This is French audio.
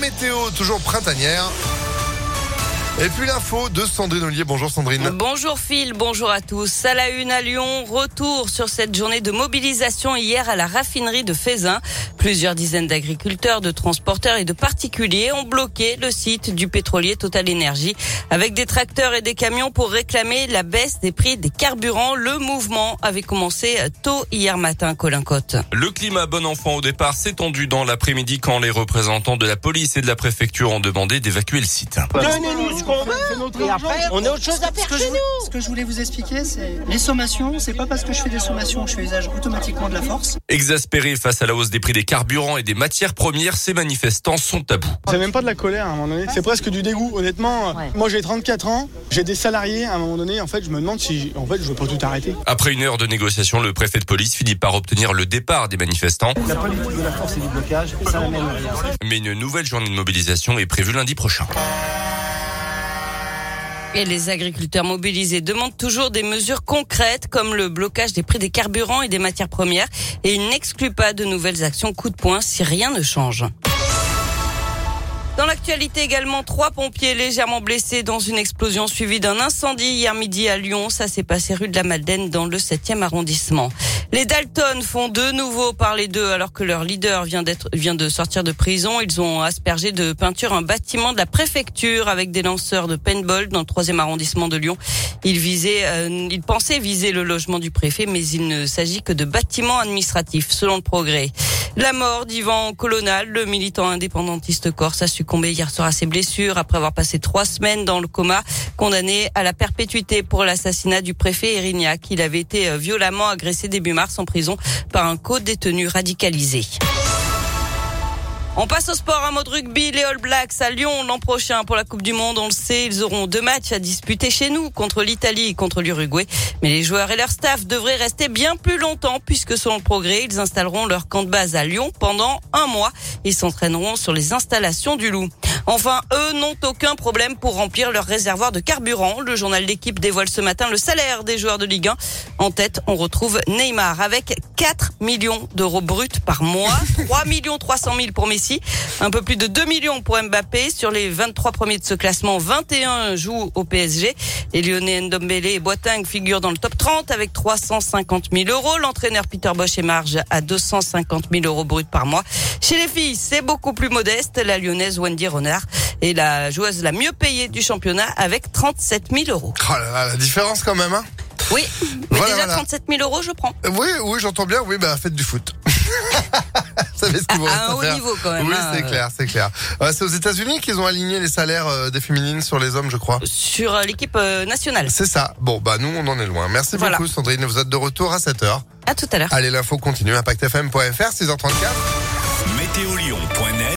météo, toujours printanière. Et puis l'info de Sandrine Ollier. Bonjour Sandrine. Bonjour Phil, bonjour à tous. À la une à Lyon, retour sur cette journée de mobilisation hier à la raffinerie de Fézin. Plusieurs dizaines d'agriculteurs, de transporteurs et de particuliers ont bloqué le site du pétrolier Total Énergie avec des tracteurs et des camions pour réclamer la baisse des prix des carburants. Le mouvement avait commencé tôt hier matin, Colin Cotte. Le climat bon enfant au départ s'est tendu dans l'après-midi quand les représentants de la police et de la préfecture ont demandé d'évacuer le site. Donnez-nous ce qu'on veut et après on a autre chose à faire Ce que, chez je, nous. ce que je voulais vous expliquer, c'est les sommations. C'est pas parce que je fais des sommations que je fais usage automatiquement de la force. Exaspérés face à la hausse des prix des carburants et des matières premières, ces manifestants sont à bout. C'est même pas de la colère à un moment donné, c'est presque du dégoût. Honnêtement, moi j'ai 34 ans, j'ai des salariés à un moment donné, en fait je me demande si en fait je veux pas tout arrêter. Après une heure de négociation, le préfet de police finit par obtenir le départ des manifestants. La politique de la force et du blocage, ça n'amène rien. Mais une nouvelle journée de mobilisation est prévue lundi prochain. Et les agriculteurs mobilisés demandent toujours des mesures concrètes comme le blocage des prix des carburants et des matières premières et ils n'excluent pas de nouvelles actions coup de poing si rien ne change. Dans l'actualité également, trois pompiers légèrement blessés dans une explosion suivie d'un incendie hier midi à Lyon. Ça s'est passé rue de la Madeleine dans le 7e arrondissement. Les Dalton font de nouveau parler d'eux alors que leur leader vient d'être, vient de sortir de prison. Ils ont aspergé de peinture un bâtiment de la préfecture avec des lanceurs de paintball dans le 3e arrondissement de Lyon. Ils visaient, euh, ils pensaient viser le logement du préfet, mais il ne s'agit que de bâtiments administratifs, selon le progrès. La mort d'Ivan Colonal, le militant indépendantiste corse, a succombé hier soir à ses blessures après avoir passé trois semaines dans le coma, condamné à la perpétuité pour l'assassinat du préfet Erignac. Il avait été violemment agressé début mars en prison par un co-détenu radicalisé. On passe au sport, un mode rugby, les All Blacks à Lyon l'an prochain pour la Coupe du Monde. On le sait, ils auront deux matchs à disputer chez nous contre l'Italie et contre l'Uruguay. Mais les joueurs et leur staff devraient rester bien plus longtemps puisque selon le progrès, ils installeront leur camp de base à Lyon pendant un mois. Ils s'entraîneront sur les installations du Loup. Enfin, eux n'ont aucun problème pour remplir leur réservoir de carburant. Le journal d'équipe dévoile ce matin le salaire des joueurs de Ligue 1. En tête, on retrouve Neymar avec 4 millions d'euros bruts par mois, 3 millions 300 000 pour Messi, un peu plus de 2 millions pour Mbappé. Sur les 23 premiers de ce classement, 21 jouent au PSG. Les Lyonnais Ndombele et Boateng figurent dans le top 30 avec 350 000 euros. L'entraîneur Peter Bosch est marge à 250 000 euros bruts par mois. Chez les filles, c'est beaucoup plus modeste. La lyonnaise Wendy Renard est la joueuse la mieux payée du championnat avec 37 000 euros. Oh là là, la différence quand même, hein Oui, mais Voilà, déjà voilà. 37 000 euros, je prends. Oui, oui, j'entends bien. Oui, bah faites du foot. Vous savez ce vous À un haut faire. niveau quand même. Oui, hein, c'est euh, clair, c'est clair. Euh, c'est aux États-Unis qu'ils ont aligné les salaires euh, des féminines sur les hommes, je crois. Sur l'équipe nationale. C'est ça. Bon, bah nous, on en est loin. Merci Voilà. beaucoup, Sandrine. Vous êtes de retour à 7h. À tout à l'heure. Allez, l'info continue. ImpactFM.fr, 6h34. Météolion.net